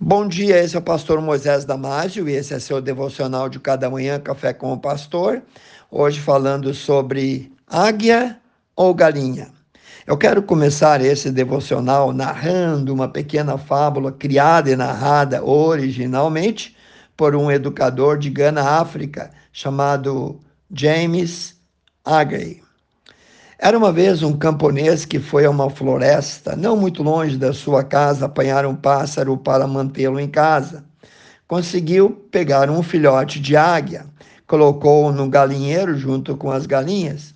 Bom dia, esse é o pastor Moisés Damásio e esse é seu devocional de cada manhã, Café com o Pastor. Hoje falando sobre águia ou galinha. Eu quero começar esse devocional narrando uma pequena fábula criada e narrada originalmente por um educador de Gana, África, chamado James Agay. Era uma vez um camponês que foi a uma floresta, não muito longe da sua casa, apanhar um pássaro para mantê-lo em casa. Conseguiu pegar um filhote de águia, colocou-o no galinheiro junto com as galinhas.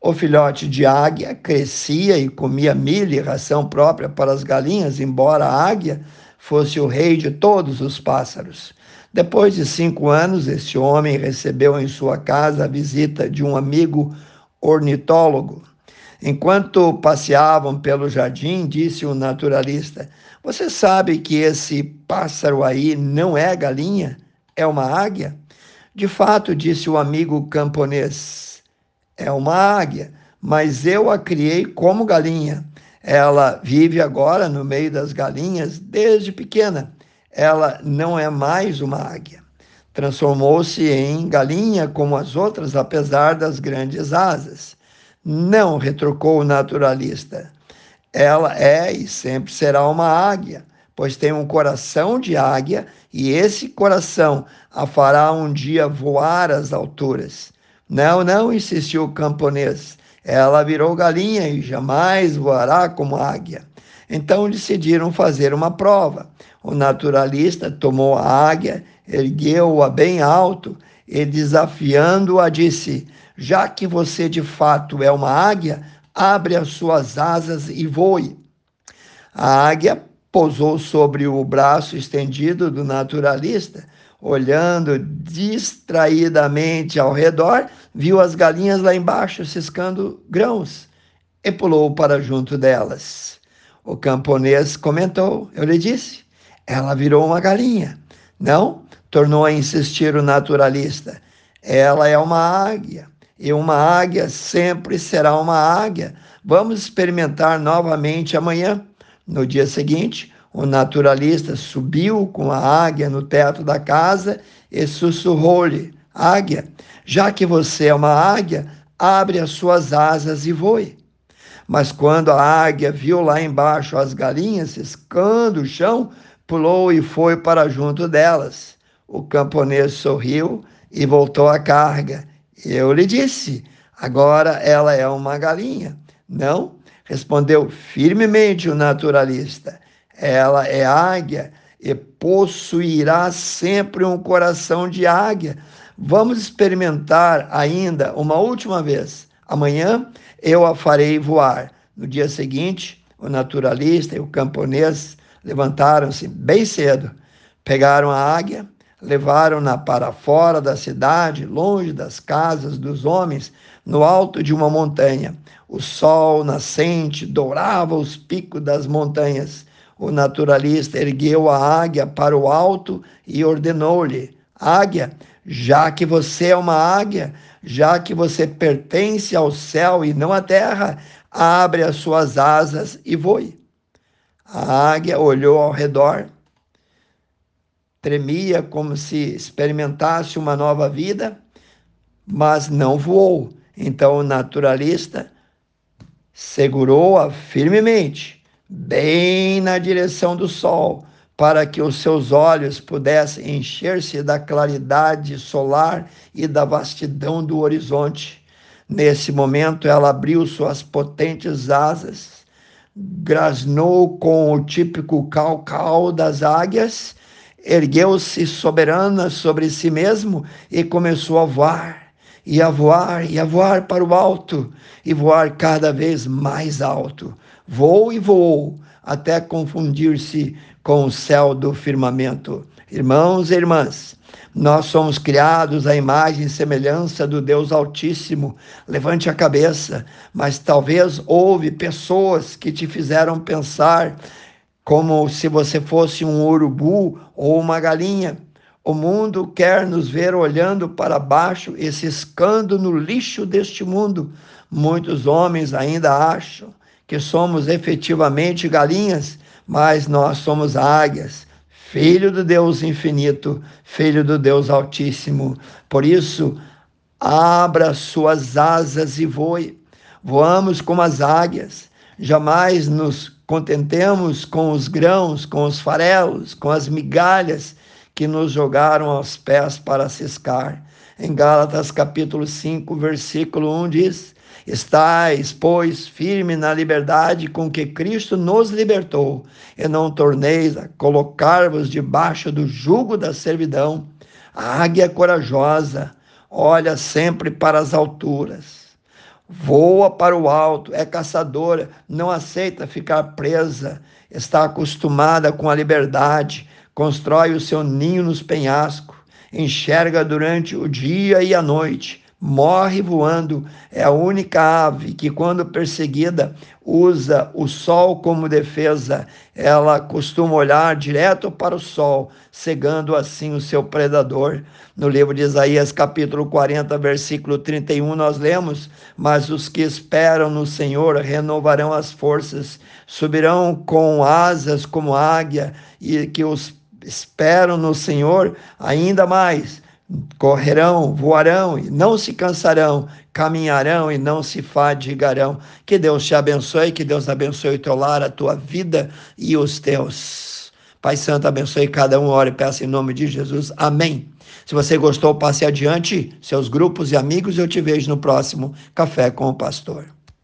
O filhote de águia crescia e comia milho e ração própria para as galinhas, embora a águia fosse o rei de todos os pássaros. Depois de cinco anos, esse homem recebeu em sua casa a visita de um amigo ornitólogo. Enquanto passeavam pelo jardim, disse o naturalista: Você sabe que esse pássaro aí não é galinha, é uma águia? De fato, disse o amigo camponês: É uma águia, mas eu a criei como galinha. Ela vive agora no meio das galinhas desde pequena. Ela não é mais uma águia. Transformou-se em galinha como as outras, apesar das grandes asas. Não, retrucou o naturalista. Ela é e sempre será uma águia, pois tem um coração de águia e esse coração a fará um dia voar às alturas. Não, não, insistiu o camponês. Ela virou galinha e jamais voará como águia. Então decidiram fazer uma prova. O naturalista tomou a águia, ergueu-a bem alto e, desafiando-a, disse: Já que você de fato é uma águia, abre as suas asas e voe. A águia pousou sobre o braço estendido do naturalista, olhando distraidamente ao redor, viu as galinhas lá embaixo ciscando grãos e pulou para junto delas. O camponês comentou: Eu lhe disse, ela virou uma galinha. Não, tornou a insistir o naturalista. Ela é uma águia, e uma águia sempre será uma águia. Vamos experimentar novamente amanhã. No dia seguinte, o naturalista subiu com a águia no teto da casa e sussurrou-lhe: Águia, já que você é uma águia, abre as suas asas e voe. Mas quando a águia viu lá embaixo as galinhas ciscando o chão, pulou e foi para junto delas. O camponês sorriu e voltou à carga. Eu lhe disse: agora ela é uma galinha. Não, respondeu firmemente o naturalista. Ela é águia e possuirá sempre um coração de águia. Vamos experimentar ainda uma última vez. Amanhã eu a farei voar. No dia seguinte, o naturalista e o camponês levantaram-se bem cedo, pegaram a águia levaram-na para fora da cidade, longe das casas dos homens, no alto de uma montanha. O sol nascente dourava os picos das montanhas. O naturalista ergueu a águia para o alto e ordenou-lhe: Águia, já que você é uma águia, já que você pertence ao céu e não à terra, abre as suas asas e voe. A águia olhou ao redor tremia como se experimentasse uma nova vida, mas não voou. Então o naturalista segurou-a firmemente, bem na direção do sol, para que os seus olhos pudessem encher-se da claridade solar e da vastidão do horizonte. Nesse momento, ela abriu suas potentes asas, grasnou com o típico cal-cal das águias ergueu-se soberana sobre si mesmo e começou a voar, e a voar, e a voar para o alto, e voar cada vez mais alto. Voou e voou, até confundir-se com o céu do firmamento. Irmãos e irmãs, nós somos criados à imagem e semelhança do Deus Altíssimo. Levante a cabeça, mas talvez houve pessoas que te fizeram pensar como se você fosse um urubu ou uma galinha. O mundo quer nos ver olhando para baixo e ciscando no lixo deste mundo. Muitos homens ainda acham que somos efetivamente galinhas, mas nós somos águias, Filho do Deus infinito, Filho do Deus Altíssimo. Por isso, abra suas asas e voe. Voamos como as águias. Jamais nos contentemos com os grãos, com os farelos, com as migalhas que nos jogaram aos pés para ciscar. Em Gálatas capítulo 5, versículo 1 diz: Estais, pois, firme na liberdade com que Cristo nos libertou, e não torneis a colocar-vos debaixo do jugo da servidão. A águia corajosa olha sempre para as alturas. Voa para o alto, é caçadora, não aceita ficar presa, está acostumada com a liberdade, constrói o seu ninho nos penhascos enxerga durante o dia e a noite, morre voando. É a única ave que, quando perseguida, usa o sol como defesa. Ela costuma olhar direto para o sol, cegando assim o seu predador. No livro de Isaías, capítulo 40, versículo 31, nós lemos: Mas os que esperam no Senhor renovarão as forças, subirão com asas como águia, e que os esperam no Senhor ainda mais. Correrão, voarão e não se cansarão, caminharão e não se fadigarão. Que Deus te abençoe, que Deus abençoe o teu lar, a tua vida e os teus. Pai Santo, abençoe cada um, ore e peça em nome de Jesus. Amém. Se você gostou, passe adiante, seus grupos e amigos, eu te vejo no próximo Café com o Pastor.